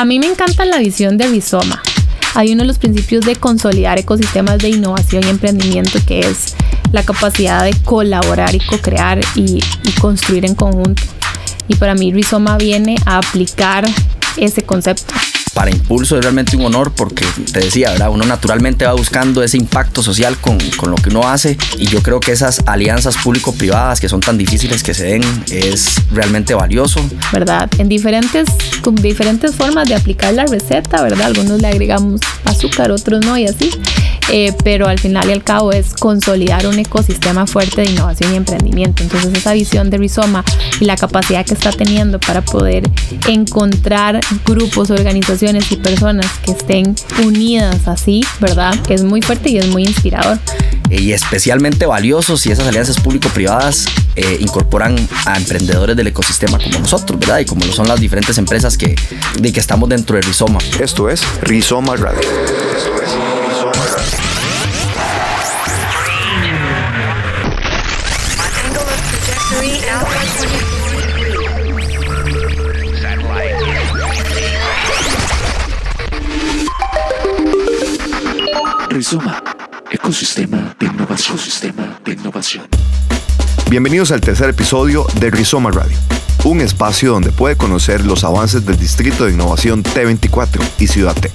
A mí me encanta la visión de Rizoma. Hay uno de los principios de consolidar ecosistemas de innovación y emprendimiento que es la capacidad de colaborar y co-crear y, construir en conjunto. Y para mí Rizoma viene a aplicar ese concepto para Impulso es realmente un honor porque te decía, ¿verdad? Uno naturalmente va buscando ese impacto social con, con lo que uno hace y yo creo que esas alianzas público-privadas que son tan difíciles que se den es realmente valioso. ¿Verdad? En diferentes, con diferentes formas de aplicar la receta, ¿verdad? Algunos le agregamos azúcar, otros no y así. Eh, pero al final y al cabo es consolidar un ecosistema fuerte de innovación y emprendimiento. Entonces esa visión de Rizoma y la capacidad que está teniendo para poder encontrar grupos, organizaciones y personas que estén unidas así, ¿verdad? Es muy fuerte y es muy inspirador. Y especialmente valioso si esas alianzas público-privadas eh, incorporan a emprendedores del ecosistema como nosotros, ¿verdad? Y como lo son las diferentes empresas que, de que estamos dentro de Rizoma. Esto es Rizoma Radio. Rizoma, ecosistema innovación, sistema de innovación. Bienvenidos al tercer episodio de Rizoma Radio, un espacio donde puede conocer los avances del Distrito de Innovación T24 y Ciudad Tech,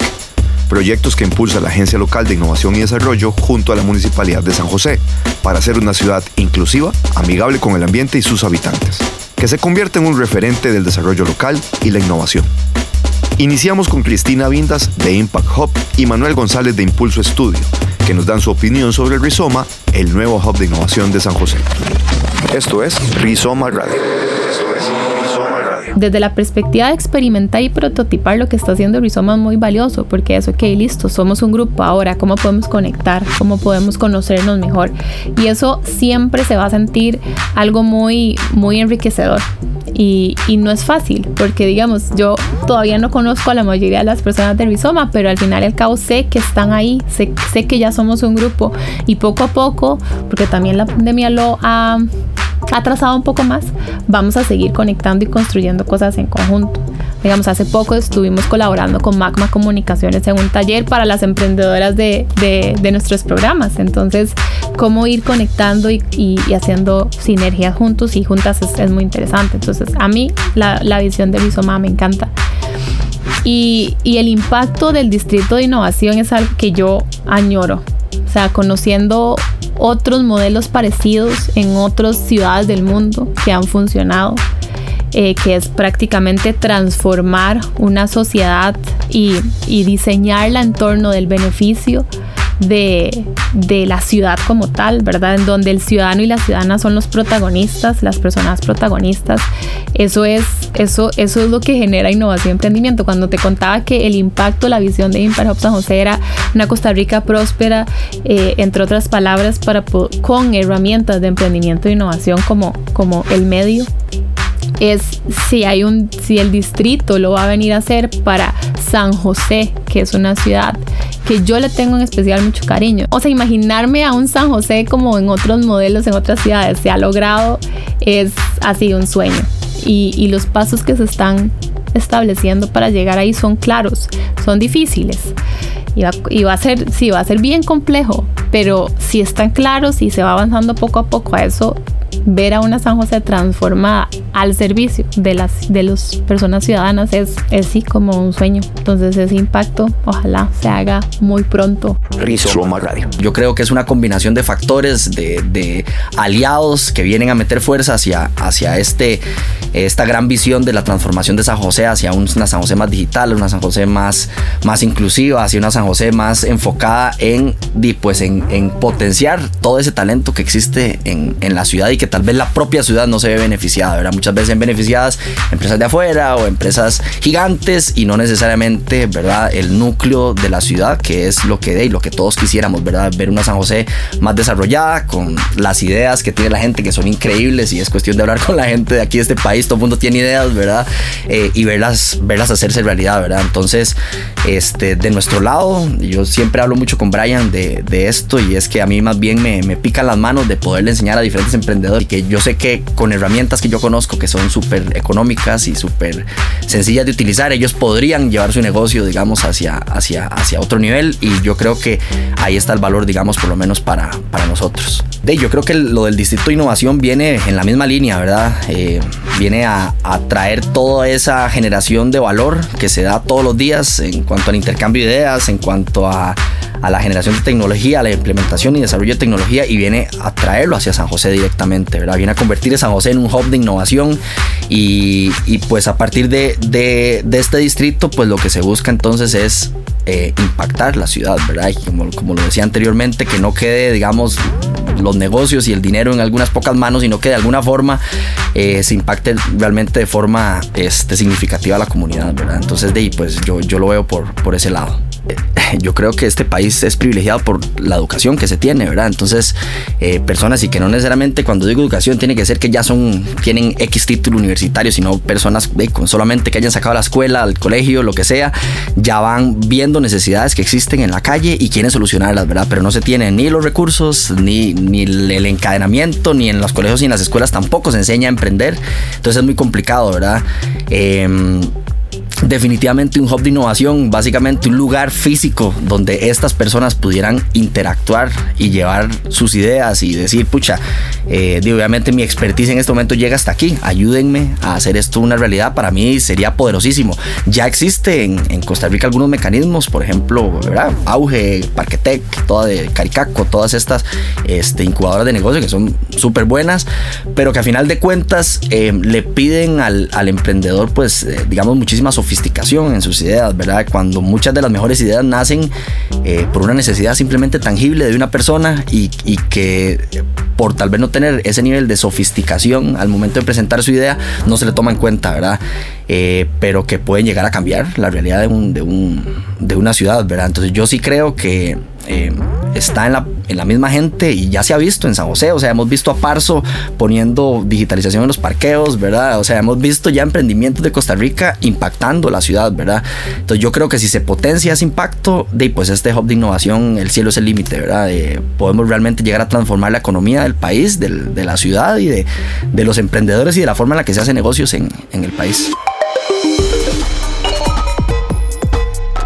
proyectos que impulsa la Agencia Local de Innovación y Desarrollo junto a la Municipalidad de San José para hacer una ciudad inclusiva, amigable con el ambiente y sus habitantes, que se convierta en un referente del desarrollo local y la innovación. Iniciamos con Cristina Vindas de Impact Hub y Manuel González de Impulso Estudio, que nos dan su opinión sobre el Rizoma, el nuevo hub de innovación de San José. Esto es Rizoma Radio. Desde la perspectiva de experimentar y prototipar lo que está haciendo Rizoma es muy valioso porque es, ok, listo, somos un grupo ahora, ¿cómo podemos conectar? ¿Cómo podemos conocernos mejor? Y eso siempre se va a sentir algo muy, muy enriquecedor. Y, no es fácil, porque digamos, yo todavía no conozco a la mayoría de las personas de Rizoma, pero al final y al cabo sé que están ahí, sé, sé que ya somos un grupo y poco a poco, porque también la pandemia lo ha atrasado un poco más, vamos a seguir conectando y construyendo cosas en conjunto. Digamos, hace poco estuvimos colaborando con Magma Comunicaciones en un taller para las emprendedoras de, nuestros programas. Entonces, cómo ir conectando y, haciendo sinergias juntos y juntas es, es, muy interesante. Entonces, a mí la, visión de Rizoma me encanta. Y, y el impacto del distrito de innovación es algo que yo añoro. O sea, conociendo otros modelos parecidos en otras ciudades del mundo que han funcionado eh, que es prácticamente transformar una sociedad y, diseñarla en torno del beneficio de, la ciudad como tal, ¿verdad? En donde el ciudadano y la ciudadana son los protagonistas, las personas protagonistas. Eso es, eso, eso es lo que genera innovación y emprendimiento. Cuando te contaba que el impacto, la visión de Hub San José era una Costa Rica próspera, eh, entre otras palabras, para, con herramientas de emprendimiento e innovación como, como el medio es si hay un si el distrito lo va a venir a hacer para San José, que es una ciudad que yo le tengo en especial mucho cariño. O sea, imaginarme a un San José como en otros modelos en otras ciudades se ha logrado es así un sueño. Y, y los pasos que se están estableciendo para llegar ahí son claros, son difíciles. Y va, y va, a ser, sí, va a ser bien complejo, pero si están claros y se va avanzando poco a poco a eso, ver a una San José transformada al servicio de las de las personas ciudadanas es, es sí como un sueño. Entonces ese impacto ojalá se haga muy pronto. Rizoma Radio. Yo creo que es una combinación de factores, de, de aliados que vienen a meter fuerza hacia, hacia este, esta gran visión de la transformación de San José hacia una San José más digital, una San José más, más inclusiva, hacia una San José más enfocada en, pues en, en potenciar todo ese talento que existe en, en la ciudad y que tal vez la propia ciudad no se ve beneficiada, ¿verdad? Muchas veces beneficiadas empresas de afuera o empresas gigantes y no necesariamente, ¿verdad? El núcleo de la ciudad, que es lo que de y lo que todos quisiéramos, ¿verdad? Ver una San José más desarrollada, con las ideas que tiene la gente que son increíbles y es cuestión de hablar con la gente de aquí de este país todo el mundo tiene ideas, ¿verdad? Eh, y verlas, verlas hacerse realidad, ¿verdad? Entonces, este, de nuestro lado, yo siempre hablo mucho con Brian de, esto y es que a mí más bien me pican las manos de poderle enseñar a diferentes emprendedores y que yo sé que con herramientas que yo conozco que son súper económicas y súper sencillas de utilizar, ellos podrían llevar su negocio, digamos, hacia, hacia, hacia otro nivel y yo creo que ahí está el valor, digamos, por lo menos para, para nosotros. De, yo creo que lo del Distrito de Innovación viene en la misma línea, ¿verdad? Eh, viene a, a traer toda esa generación de valor que se da todos los días en cuanto al intercambio de ideas, en cuanto a a la generación de tecnología, a la implementación y desarrollo de tecnología y viene a traerlo hacia San José directamente, Viene a convertir a San José en un hub de innovación y, pues a partir de, de, este distrito pues lo que se busca entonces es eh, impactar la ciudad, ¿verdad? Y como, como lo decía anteriormente, que no quede, digamos, los negocios y el dinero en algunas pocas manos, sino que de alguna forma eh, se impacte realmente de forma este, significativa a la comunidad, ¿verdad? Entonces, de ahí, pues yo, yo lo veo por, por ese lado yo creo que este país es privilegiado por la educación que se tiene, ¿verdad? Entonces, eh, personas y que no necesariamente cuando digo educación tiene que ser que ya son, tienen X título universitario, sino personas con solamente que hayan sacado la escuela, el colegio, lo que sea, ya van viendo necesidades que existen en la calle y quieren solucionarlas, ¿verdad? Pero no se tienen ni los recursos, ni, ni el encadenamiento, ni en los colegios ni en las escuelas tampoco se enseña a emprender. Entonces es muy complicado, ¿verdad? Eh, definitivamente un hub de innovación, básicamente un lugar físico donde estas personas pudieran interactuar y llevar sus ideas y decir, pucha, eh, obviamente mi expertise en este momento llega hasta aquí, ayúdenme a hacer esto una realidad, para mí sería poderosísimo. Ya existen en, Costa Rica algunos mecanismos, por ejemplo, ¿verdad? Auge, Parquetec, toda de Caricaco, todas estas este, incubadoras de negocio que son súper buenas, pero que a final de cuentas eh, le piden al, emprendedor, pues, eh, digamos, muchísimas sofisticación en sus ideas, ¿verdad? Cuando muchas de las mejores ideas nacen eh, por una necesidad simplemente tangible de una persona y, que por tal vez no tener ese nivel de sofisticación al momento de presentar su idea, no se le toma en cuenta, ¿verdad? Eh, pero que pueden llegar a cambiar la realidad de, un, de, un, de una ciudad, ¿verdad? Entonces yo sí creo que eh, está en la, en la, misma gente y ya se ha visto en San José, o sea, hemos visto a Parso poniendo digitalización en los parqueos, ¿verdad? O sea, hemos visto ya emprendimientos de Costa Rica impactando la ciudad, ¿verdad? Entonces yo creo que si se potencia ese impacto, de, pues este hub de innovación, el cielo es el límite, ¿verdad? Podemos realmente llegar a transformar la economía del país, del, de la ciudad y de, de, los emprendedores y de la forma en la que se hacen negocios en, en el país.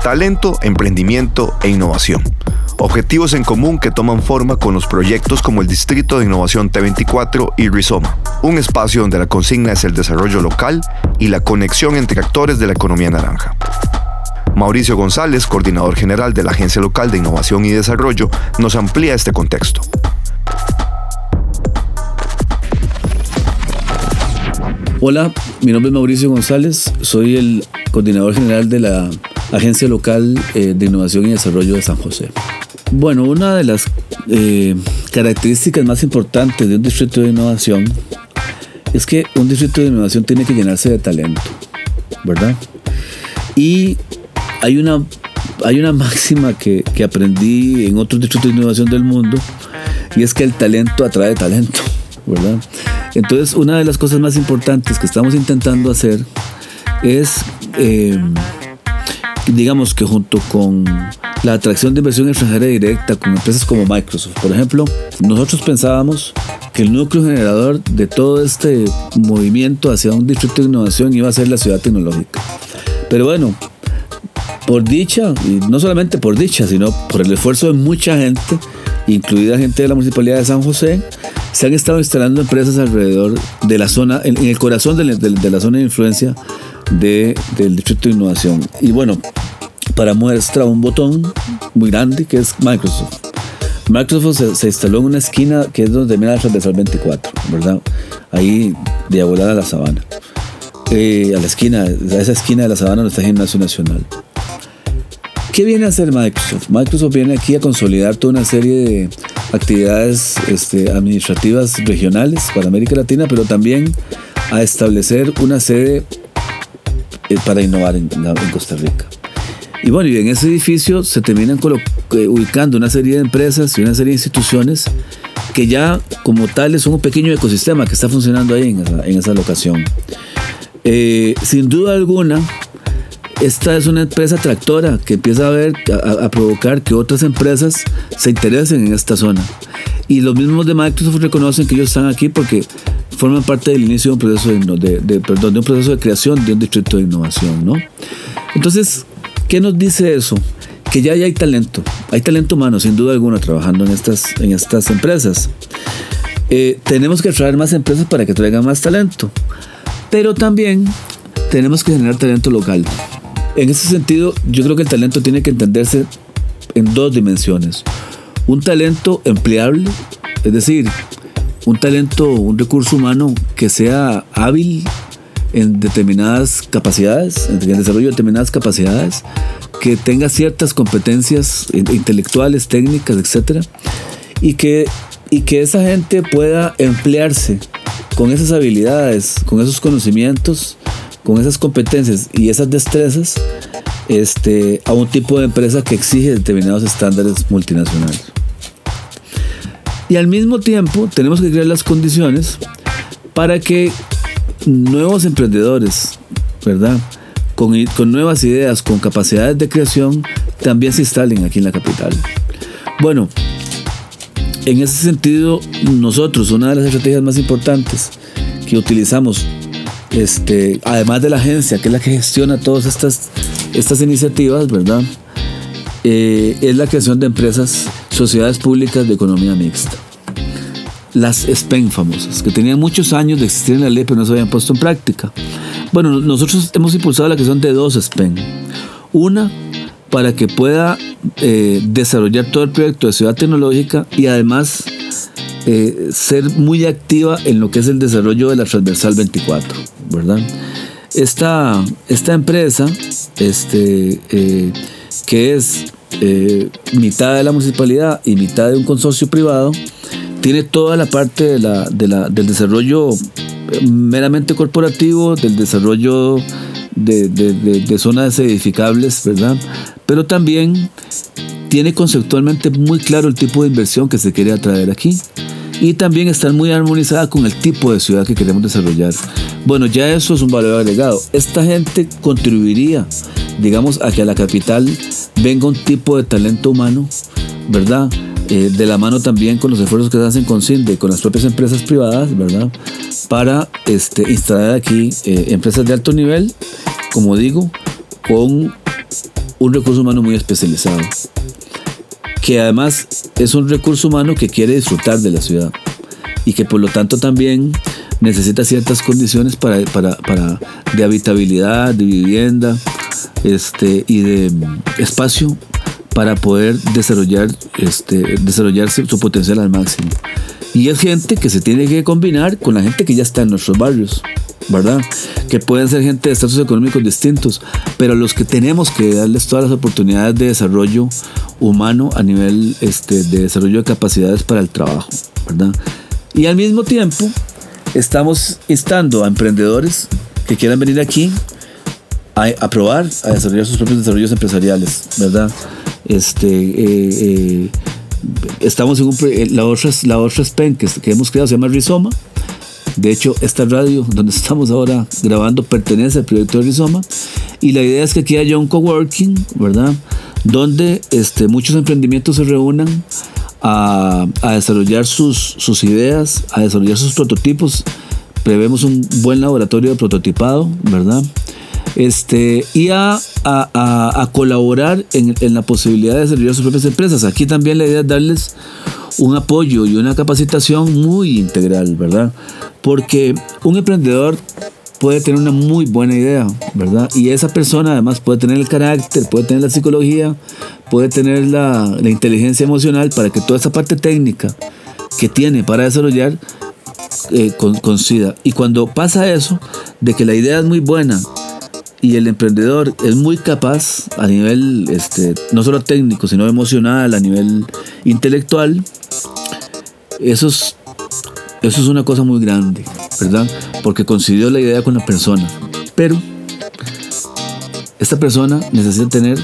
Talento, emprendimiento e innovación objetivos en común que toman forma con los proyectos como el Distrito de Innovación T24 y Rizoma, un espacio donde la consigna es el desarrollo local y la conexión entre actores de la economía naranja. Mauricio González, coordinador general de la Agencia Local de Innovación y Desarrollo, nos amplía este contexto. Hola, mi nombre es Mauricio González, soy el coordinador general de la Agencia Local eh, de Innovación y Desarrollo de San José. Bueno, una de las eh, características más importantes de un distrito de innovación es que un distrito de innovación tiene que llenarse de talento, ¿verdad? Y hay una, hay una máxima que, que aprendí en otros distritos de innovación del mundo y es que el talento atrae talento, ¿verdad? Entonces, una de las cosas más importantes que estamos intentando hacer es, eh, digamos que junto con la atracción de inversión extranjera directa con empresas como Microsoft. Por ejemplo, nosotros pensábamos que el núcleo generador de todo este movimiento hacia un distrito de innovación iba a ser la ciudad tecnológica. Pero bueno, por dicha, y no solamente por dicha, sino por el esfuerzo de mucha gente, incluida gente de la Municipalidad de San José, se han estado instalando empresas alrededor de la zona, en, el corazón de la, zona de influencia de, del Distrito de Innovación. Y bueno, para muestra un botón muy grande que es Microsoft. Microsoft se, instaló en una esquina que es donde mira transversal 24, ¿verdad? Ahí diagonal a la sabana. Eh, a la esquina, a esa esquina de la sabana donde está el Gimnasio Nacional. ¿Qué viene a hacer Microsoft? Microsoft viene aquí a consolidar toda una serie de actividades este, administrativas regionales para América Latina, pero también a establecer una sede eh, para innovar en, en Costa Rica. Y bueno, y en ese edificio se terminan eh, ubicando una serie de empresas y una serie de instituciones que ya como tales son un pequeño ecosistema que está funcionando ahí en esa, en esa locación. Eh, sin duda alguna, esta es una empresa tractora que empieza a ver, a, provocar que otras empresas se interesen en esta zona. Y los mismos de Microsoft reconocen que ellos están aquí porque forman parte del inicio de un proceso de, perdón, de un proceso de creación de un distrito de innovación, ¿no? Entonces, ¿qué nos dice eso? Que ya, hay talento, hay talento humano, sin duda alguna, trabajando en estas, en estas empresas. Eh, tenemos que atraer más empresas para que traigan más talento, pero también tenemos que generar talento local. En ese sentido, yo creo que el talento tiene que entenderse en dos dimensiones. Un talento empleable, es decir, un talento, un recurso humano que sea hábil en determinadas capacidades, en el desarrollo de determinadas capacidades, que tenga ciertas competencias intelectuales, técnicas, etc. Y que, y que esa gente pueda emplearse con esas habilidades, con esos conocimientos con esas competencias y esas destrezas este, a un tipo de empresa que exige determinados estándares multinacionales. Y al mismo tiempo tenemos que crear las condiciones para que nuevos emprendedores, ¿verdad? Con, con, nuevas ideas, con capacidades de creación, también se instalen aquí en la capital. Bueno, en ese sentido, nosotros, una de las estrategias más importantes que utilizamos este, además de la agencia, que es la que gestiona todas estas, estas iniciativas, ¿verdad? Eh, es la creación de empresas, sociedades públicas de economía mixta. Las SPEN famosas, que tenían muchos años de existir en la ley, pero no se habían puesto en práctica. Bueno, nosotros hemos impulsado la creación de dos SPEN. Una para que pueda eh, desarrollar todo el proyecto de ciudad tecnológica y además eh, ser muy activa en lo que es el desarrollo de la transversal 24, ¿verdad? Esta, esta empresa, este, eh, que es mitad de la municipalidad y mitad de un consorcio privado, tiene toda la parte de la, del desarrollo meramente corporativo, del desarrollo de, zonas edificables, ¿verdad? Pero también tiene conceptualmente muy claro el tipo de inversión que se quiere atraer aquí y también están muy armonizadas con el tipo de ciudad que queremos desarrollar. Bueno, ya eso es un valor agregado. Esta gente contribuiría, digamos, a que a la capital venga un tipo de talento humano, ¿verdad? Eh, de la mano también con los esfuerzos que se hacen con CINDE, con las propias empresas privadas, ¿verdad? Para este, instalar aquí eh, empresas de alto nivel, como digo, con un recurso humano muy especializado que además es un recurso humano que quiere disfrutar de la ciudad y que por lo tanto también necesita ciertas condiciones para, para, de habitabilidad, de vivienda este, y de espacio para poder desarrollar, este, desarrollar su potencial al máximo. Y es gente que se tiene que combinar con la gente que ya está en nuestros barrios. ¿verdad? Que pueden ser gente de estatus económicos distintos, pero los que tenemos que darles todas las oportunidades de desarrollo humano a nivel este, de desarrollo de capacidades para el trabajo, ¿verdad? Y al mismo tiempo estamos instando a emprendedores que quieran venir aquí a, probar, a desarrollar sus propios desarrollos empresariales, ¿verdad? Este, eh, eh, estamos en un, la otra, la otra SPEN que, que hemos creado se llama Rizoma, de hecho, esta radio donde estamos ahora grabando pertenece al proyecto de Rizoma y la idea es que aquí haya un coworking, ¿verdad? Donde este, muchos emprendimientos se reúnan a, desarrollar sus, sus ideas, a desarrollar sus prototipos. Prevemos un buen laboratorio de prototipado, ¿verdad? Este, y a, a, colaborar en, en, la posibilidad de desarrollar sus propias empresas. Aquí también la idea es darles un apoyo y una capacitación muy integral, ¿verdad? Porque un emprendedor puede tener una muy buena idea, ¿verdad? Y esa persona además puede tener el carácter, puede tener la psicología, puede tener la, inteligencia emocional para que toda esa parte técnica que tiene para desarrollar eh. Y cuando pasa eso, de que la idea es muy buena y el emprendedor es muy capaz a nivel este, no solo técnico, sino emocional, a nivel intelectual, eso es, eso es una cosa muy grande, ¿verdad? Porque coincidió la idea con la persona. Pero esta persona necesita tener,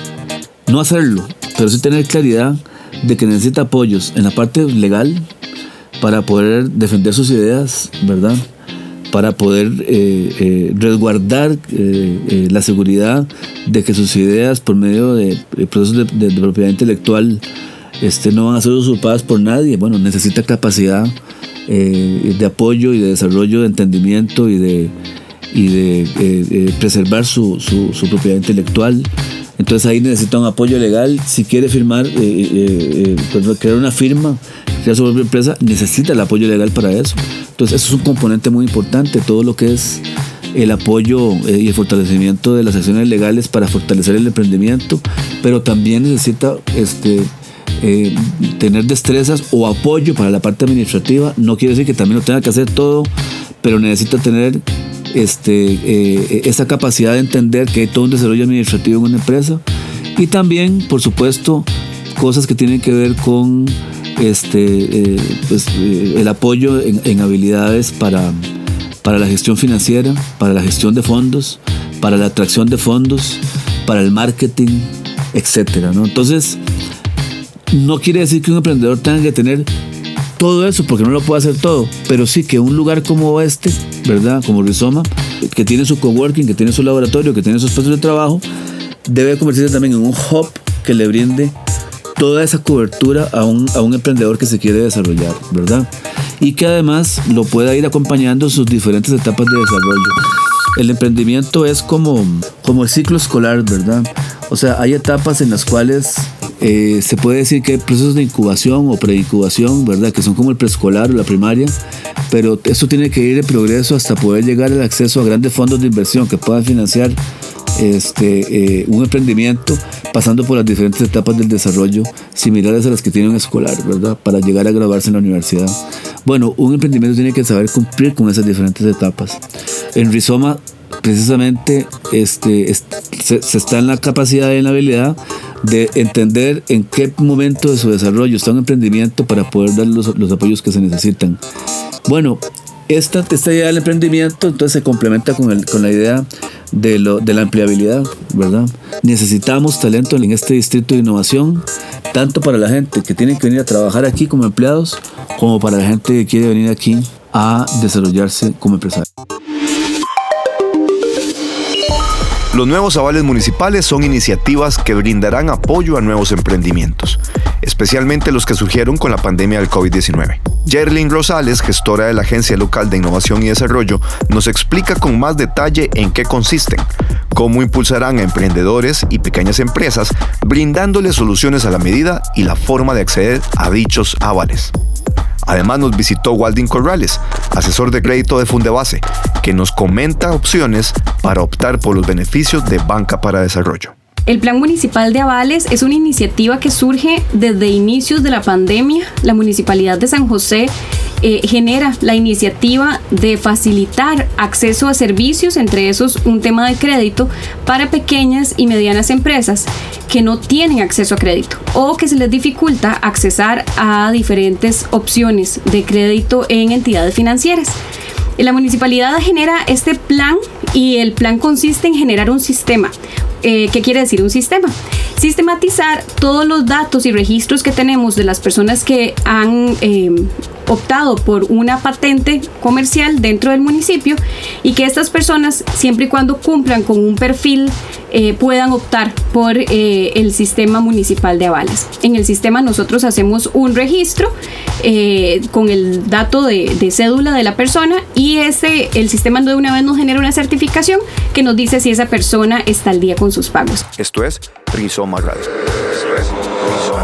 no hacerlo, pero sí tener claridad de que necesita apoyos en la parte legal para poder defender sus ideas, ¿verdad? Para poder eh, eh, resguardar eh, la seguridad de que sus ideas por medio de, procesos de, propiedad intelectual este, no van a ser usurpadas por nadie. Bueno, necesita capacidad de apoyo y de desarrollo de entendimiento y de, preservar su, propiedad intelectual. Entonces ahí necesita un apoyo legal. Si quiere firmar, pues, crear una firma, crear su propia empresa, necesita el apoyo legal para eso. Entonces eso es un componente muy importante, todo lo que es el apoyo eh, y el fortalecimiento de las acciones legales para fortalecer el emprendimiento, pero también necesita este, eh, tener destrezas o apoyo para la parte administrativa. No quiere decir que también lo tenga que hacer todo, pero necesita tener este, eh, esa capacidad de entender que hay todo un desarrollo administrativo en una empresa y también, por supuesto, cosas que tienen que ver con este, eh, pues, eh, el apoyo en, habilidades para, para la gestión financiera, para la gestión de fondos, para la atracción de fondos, para el marketing, etc. ¿no? Entonces, no quiere decir que un emprendedor tenga que tener todo eso, porque no lo puede hacer todo, pero sí que un lugar como este, ¿verdad? Como Rizoma, que tiene su coworking, que tiene su laboratorio, que tiene sus espacios de trabajo, debe convertirse también en un hub que le brinde toda esa cobertura a un, a un emprendedor que se quiere desarrollar, ¿verdad? Y que además lo pueda ir acompañando en sus diferentes etapas de desarrollo. El emprendimiento es como, como el ciclo escolar, ¿verdad? O sea, hay etapas en las cuales eh, se puede decir que hay procesos de incubación o preincubación, ¿verdad? Que son como el preescolar o la primaria, pero esto tiene que ir en progreso hasta poder llegar al acceso a grandes fondos de inversión que puedan financiar este, eh, un emprendimiento pasando por las diferentes etapas del desarrollo similares a las que tiene un escolar, ¿verdad? Para llegar a graduarse en la universidad. Bueno, un emprendimiento tiene que saber cumplir con esas diferentes etapas. En Rizoma, precisamente, este, se, está en la capacidad y en la habilidad de entender en qué momento de su desarrollo está un emprendimiento para poder dar los, los apoyos que se necesitan. Bueno, esta, esta idea del emprendimiento entonces se complementa con, el, con la idea de, lo, de la empleabilidad, ¿verdad? Necesitamos talento en este distrito de innovación, tanto para la gente que tiene que venir a trabajar aquí como empleados, como para la gente que quiere venir aquí a desarrollarse como empresario. Los nuevos avales municipales son iniciativas que brindarán apoyo a nuevos emprendimientos, especialmente los que surgieron con la pandemia del COVID-19. Jerlyn Rosales, gestora de la Agencia Local de Innovación y Desarrollo, nos explica con más detalle en qué consisten, cómo impulsarán a emprendedores y pequeñas empresas, brindándoles soluciones a la medida y la forma de acceder a dichos avales. Además nos visitó Waldin Corrales, asesor de crédito de Fundebase, que nos comenta opciones para optar por los beneficios de Banca para Desarrollo. El Plan Municipal de Avales es una iniciativa que surge desde inicios de la pandemia. La Municipalidad de San José eh, genera la iniciativa de facilitar acceso a servicios, entre esos un tema de crédito, para pequeñas y medianas empresas que no tienen acceso a crédito o que se les dificulta accesar a diferentes opciones de crédito en entidades financieras. La municipalidad genera este plan y el plan consiste en generar un sistema. Eh, ¿Qué quiere decir un sistema? Sistematizar todos los datos y registros que tenemos de las personas que han eh, optado por una patente comercial dentro del municipio y que estas personas, siempre y cuando cumplan con un perfil, eh, puedan optar por eh, el sistema municipal de avales. En el sistema nosotros hacemos un registro eh, con el dato de, cédula de la persona y ese, el sistema de una vez nos genera una certificación que nos dice si esa persona está al día con sus pagos. Esto es Rizoma Radio.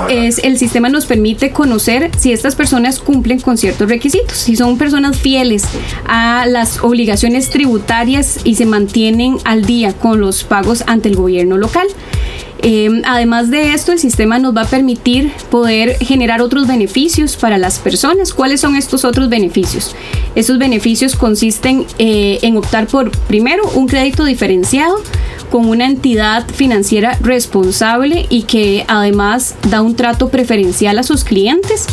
Es, el sistema nos permite conocer si estas personas cumplen con ciertos requisitos, si son personas fieles a las obligaciones tributarias y se mantienen al día con los pagos ante el gobierno local. Em, además de esto, el sistema nos va a permitir poder generar otros beneficios para las personas. ¿Cuáles son estos otros beneficios? Esos beneficios consisten eh, en optar por, primero, un crédito diferenciado con una entidad financiera responsable y que además da un trato preferencial a sus clientes.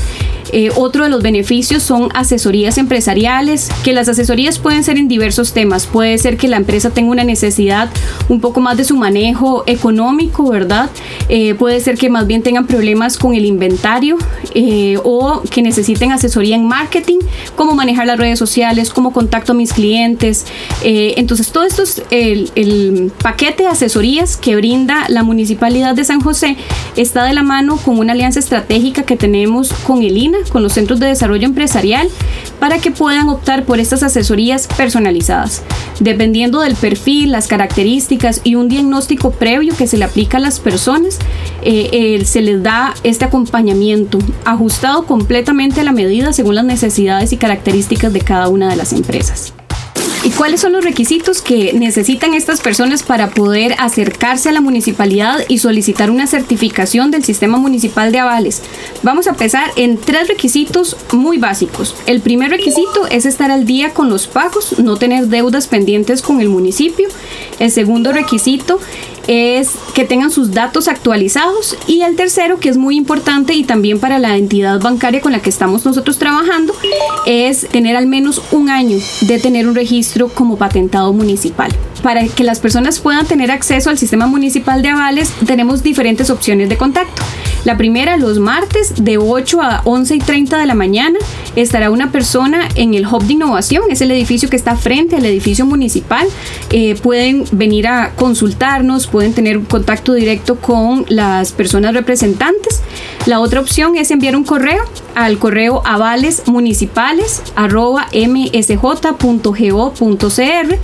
Eh, otro de los beneficios son asesorías empresariales, que las asesorías pueden ser en diversos temas. Puede ser que la empresa tenga una necesidad un poco más de su manejo económico, ¿verdad? Eh, puede ser que más bien tengan problemas con el inventario eh, o que necesiten asesoría en marketing, cómo manejar las redes sociales, cómo contacto a mis clientes. entonces, todo esto es el, el paquete de asesorías que brinda la Municipalidad de San José está de la mano con una alianza estratégica que tenemos con el INA, con los Centros de Desarrollo Empresarial, para que puedan optar por estas asesorías personalizadas. Dependiendo del perfil, las características y un diagnóstico previo que se le aplica a las personas, eh, se les da este acompañamiento ajustado completamente a la medida según las necesidades y características de cada una de las empresas. ¿Y cuáles son los requisitos que necesitan estas personas para poder acercarse a la municipalidad y solicitar una certificación del sistema municipal de avales? Vamos a empezar en tres requisitos muy básicos. El primer requisito es estar al día con los pagos, no tener deudas pendientes con el municipio. El segundo requisito es que tengan sus datos actualizados y el tercero, que es muy importante y también para la entidad bancaria con la que estamos nosotros trabajando, es tener al menos un año de tener un registro como patentado municipal. Para que las personas puedan tener acceso al sistema municipal de avales, tenemos diferentes opciones de contacto. La primera, los martes de 8 a 11 y 30 de la mañana, estará una persona en el Hub de Innovación, es el edificio que está frente al edificio municipal. Eh, pueden venir a consultarnos, pueden tener un contacto directo con las personas representantes. La otra opción es enviar un correo al correo avalesmunicipales.msj.go.cr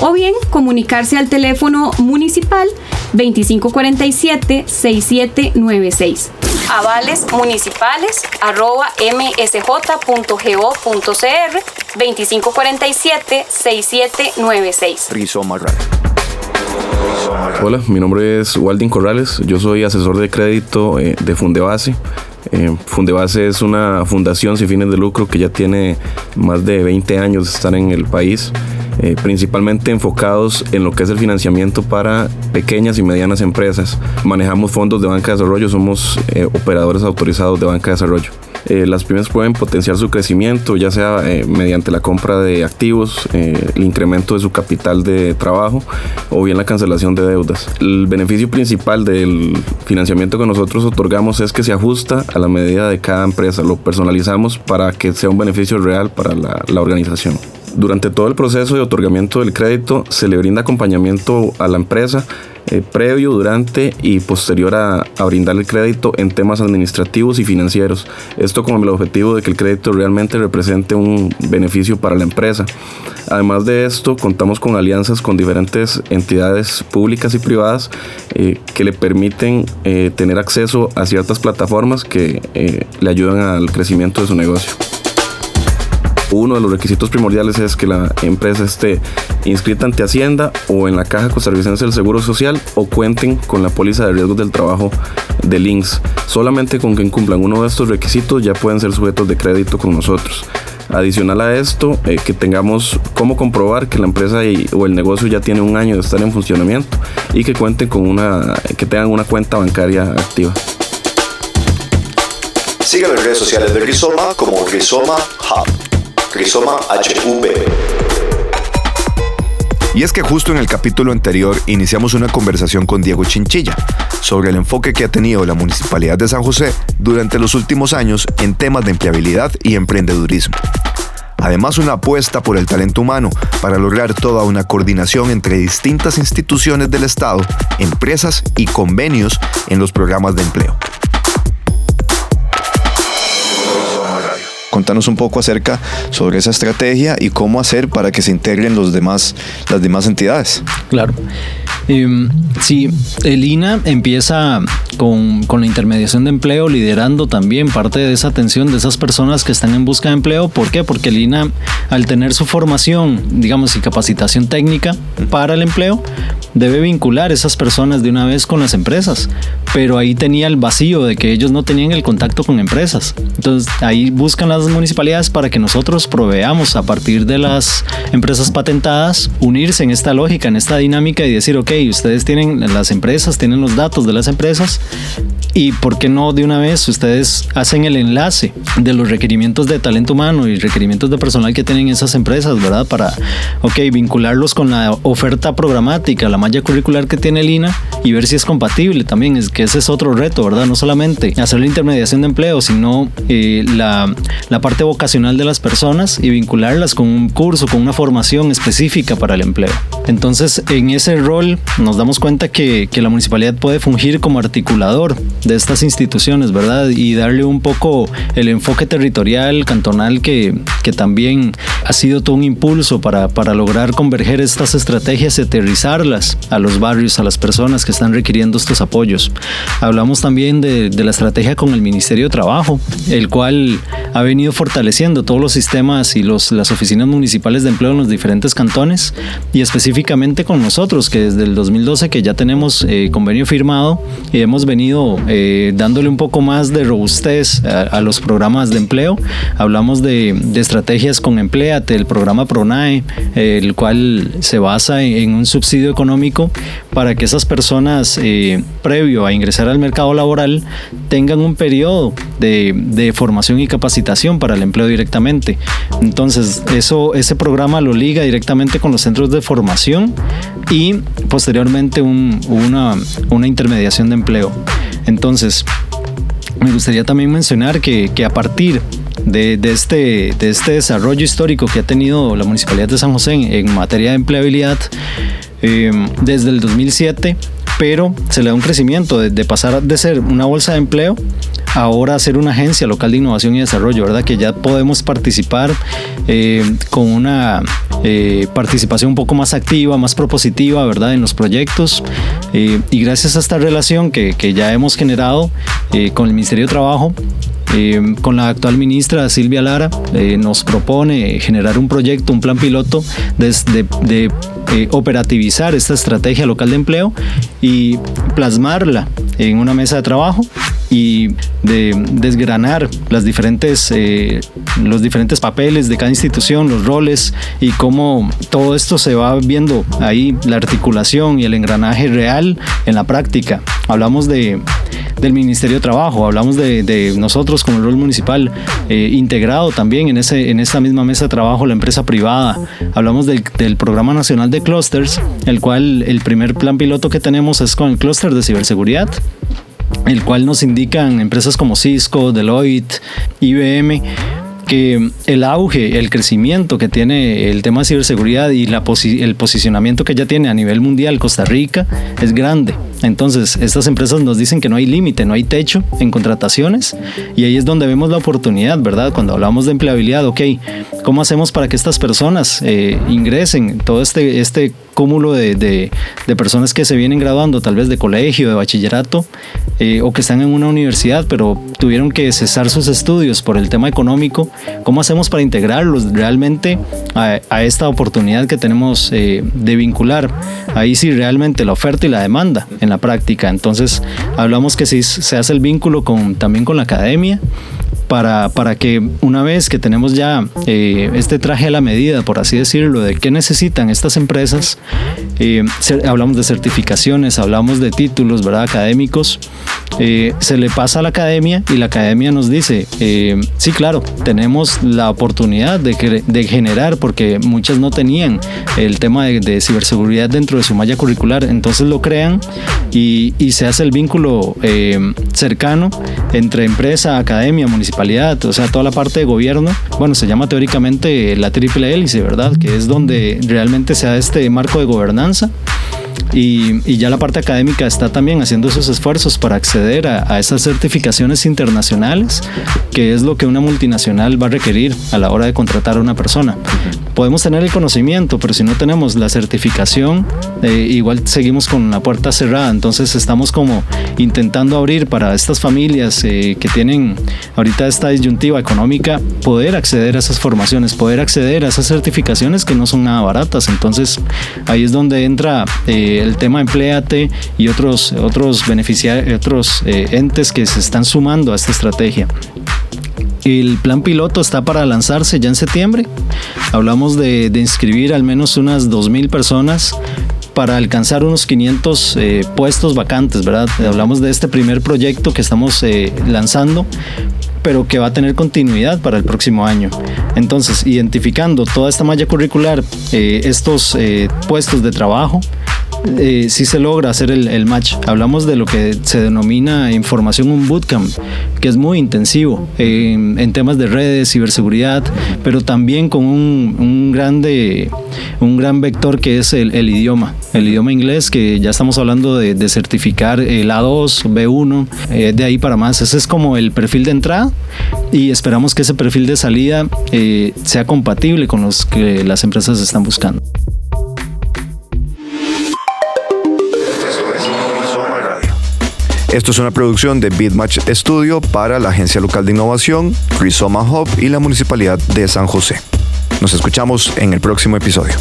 o bien comunicarse al teléfono municipal 2547 6796. Avales país. avalesmunicipales.msj.go.cr 2547-6796. Rizoma Hola, mi nombre es Waldin Corrales, yo soy asesor de crédito eh, de Fundebase. Eh, Fundebase es una fundación sin fines de lucro que ya tiene más de 20 años de estar en el país. Eh, principalmente enfocados en lo que es el financiamiento para pequeñas y medianas empresas. Manejamos fondos de banca de desarrollo, somos eh, operadores autorizados de banca de desarrollo. Eh, las pymes pueden potenciar su crecimiento, ya sea mediante la compra de activos, el incremento de su capital de trabajo o bien la cancelación de deudas. El beneficio principal del financiamiento que nosotros otorgamos es que se ajusta a la medida de cada empresa, lo personalizamos para que sea un beneficio real para la organización. Durante todo el proceso de otorgamiento del crédito se le brinda acompañamiento a la empresa eh, previo, durante y posterior a, brindar el crédito en temas administrativos y financieros. Esto con el objetivo de que el crédito realmente represente un beneficio para la empresa. Además de esto, contamos con alianzas con diferentes entidades públicas y privadas eh, que le permiten eh, tener acceso a ciertas plataformas que le ayudan al crecimiento de su negocio. Uno de los requisitos primordiales es que la empresa esté inscrita ante Hacienda o en la Caja Costarricense del Seguro Social o cuenten con la póliza de riesgos del trabajo de Links. Solamente con que cumplan uno de estos requisitos ya pueden ser sujetos de crédito con nosotros. Adicional a esto, eh, que tengamos cómo comprobar que la empresa o el negocio ya tiene un año de estar en funcionamiento y que cuenten con una, que tengan una cuenta bancaria activa. Sigue las redes sociales de Rizoma como Rizoma Hub. Rizoma HV. Y es que justo en el capítulo anterior iniciamos una conversación con Diego Chinchilla sobre el enfoque que ha tenido la Municipalidad de San José durante los últimos años en temas de empleabilidad y emprendedurismo. Además, una apuesta por el talento humano para lograr toda una coordinación entre distintas instituciones del Estado, empresas y convenios en los programas de empleo. Contanos un poco acerca sobre esa estrategia y cómo hacer para que se integren los demás, las demás entidades. Claro. Eh, sí, el INA empieza con, con, la intermediación de empleo, liderando también parte de esa atención de esas personas que están en busca de empleo. ¿Por qué? Porque el INA, al tener su formación, digamos, y capacitación técnica para el empleo, debe vincular esas personas de una vez con las empresas. Pero ahí tenía el vacío de que ellos no tenían el contacto con empresas. Entonces ahí buscan las municipalidades para que nosotros proveamos a partir de las empresas patentadas, unirse en esta lógica, en esta dinámica y decir, ok, ustedes tienen las empresas, tienen los datos de las empresas y por qué no de una vez ustedes hacen el enlace de los requerimientos de talento humano y requerimientos de personal que tienen esas empresas, ¿verdad? Para, ok, vincularlos con la oferta programática, la malla curricular que tiene el INA y ver si es compatible también, es que ese es otro reto, ¿verdad? No solamente hacer la intermediación de empleo, sino eh, la, la parte vocacional de las personas y vincularlas con un curso, con una formación específica para el empleo. Entonces, en ese rol nos damos cuenta que, que la municipalidad puede fungir como articulador de estas instituciones, ¿verdad? Y darle un poco el enfoque territorial, cantonal, que, que también ha sido todo un impulso para, para lograr converger estas estrategias y aterrizarlas a los barrios, a las personas que están requiriendo estos apoyos. Hablamos también de, de la estrategia con el Ministerio de Trabajo, el cual ha venido fortaleciendo todos los sistemas y los, las oficinas municipales de empleo en los diferentes cantones y específicamente con nosotros, que desde el 2012 que ya tenemos eh, convenio firmado y hemos venido eh, dándole un poco más de robustez a, a los programas de empleo. Hablamos de, de, estrategias con Empleate, el programa PRONAE, eh, el cual se basa en, en, un subsidio económico para que esas personas, eh, previo a ingresar al mercado laboral, tengan un periodo de, de formación y capacitación para el empleo directamente. Entonces, eso, ese programa lo liga directamente con los centros de formación y posteriormente un, una, una intermediación de empleo. Entonces, me gustaría también mencionar que, que a partir de, de, este, de este desarrollo histórico que ha tenido la Municipalidad de San José en, materia de empleabilidad, eh, desde el 2007, pero se le da un crecimiento de, de, pasar de ser una bolsa de empleo ahora ser una agencia local de innovación y desarrollo, ¿verdad? Que ya podemos participar eh, con una eh, participación un poco más activa, más propositiva, ¿verdad? En los proyectos. Eh, y gracias a esta relación que, que ya hemos generado con el Ministerio de Trabajo, con la actual ministra Silvia Lara nos propone generar un proyecto, un plan piloto de, de, operativizar esta estrategia local de empleo y plasmarla en una mesa de trabajo y de desgranar las diferentes, eh, los diferentes papeles de cada institución, los roles y cómo todo esto se va viendo ahí, la articulación y el engranaje real en la práctica. Hablamos de, del Ministerio de Trabajo, hablamos de, de nosotros como el rol municipal eh, integrado también en, ese, en esta misma mesa de trabajo, la empresa privada, hablamos del, del Programa Nacional de Clusters, el cual el primer plan piloto que tenemos es con el clúster de ciberseguridad el cual nos indican empresas como Cisco, Deloitte, IBM, que el auge, el crecimiento que tiene el tema de ciberseguridad y el posicionamiento que ya tiene a nivel mundial Costa Rica es grande. Entonces, estas empresas nos dicen que no hay límite, no hay techo en contrataciones y ahí es donde vemos la oportunidad, ¿verdad? Cuando hablamos de empleabilidad, ok, ¿cómo hacemos para que estas personas eh, ingresen todo este, este cúmulo de, de, personas que se vienen graduando, tal vez de colegio, de bachillerato, eh, o que están en una universidad, pero tuvieron que cesar sus estudios por el tema económico? ¿Cómo hacemos para integrarlos realmente a, a esta oportunidad que tenemos eh, de vincular? Ahí sí realmente la oferta y la demanda en la práctica. Entonces hablamos que si se hace el vínculo con, también con la academia, para, para, que una vez que tenemos ya eh, este traje a la medida, por así decirlo, de qué necesitan estas empresas, eh, hablamos de certificaciones, hablamos de títulos ¿verdad? académicos, eh, se le pasa a la academia y la academia nos dice, sí, claro, tenemos la oportunidad de, de, generar, porque muchas no tenían el tema de, ciberseguridad dentro de su malla curricular, entonces lo crean y, se hace el vínculo cercano entre empresa, academia, municipalidad, o sea, toda la parte de gobierno, bueno, se llama teóricamente la triple hélice, ¿verdad? Que es donde realmente se da este marco de gobernanza. Y, y, ya la parte académica está también haciendo esos esfuerzos para acceder a, a, esas certificaciones internacionales, que es lo que una multinacional va a requerir a la hora de contratar a una persona. Podemos tener el conocimiento, pero si no tenemos la certificación, eh, igual seguimos con la puerta cerrada. Entonces estamos como intentando abrir para estas familias eh, que tienen ahorita esta disyuntiva económica, poder acceder a esas formaciones, poder acceder a esas certificaciones que no son nada baratas. Entonces ahí es donde entra... Eh, el tema Empleate y otros, otros beneficiarios, otros eh, entes que se están sumando a esta estrategia. El plan piloto está para lanzarse ya en septiembre. Hablamos de, inscribir al menos unas 2.000 personas para alcanzar unos 500 eh, puestos vacantes, ¿verdad? Hablamos de este primer proyecto que estamos eh, lanzando pero que va a tener continuidad para el próximo año. Entonces, identificando toda esta malla curricular, eh, estos puestos de trabajo, eh, sí se logra hacer el, match. Hablamos de lo que se denomina información un bootcamp, que es muy intensivo en temas de redes, ciberseguridad, pero también con un, grande, un gran vector que es el, idioma, el idioma inglés, que ya estamos hablando de, certificar el A2, B1, eh, de ahí para más. Ese es como el perfil de entrada y esperamos que ese perfil de salida eh, sea compatible con los que las empresas están buscando. Esto es una producción de Bitmatch Studio para la Agencia Local de Innovación, Rizoma Hub y la Municipalidad de San José. Nos escuchamos en el próximo episodio.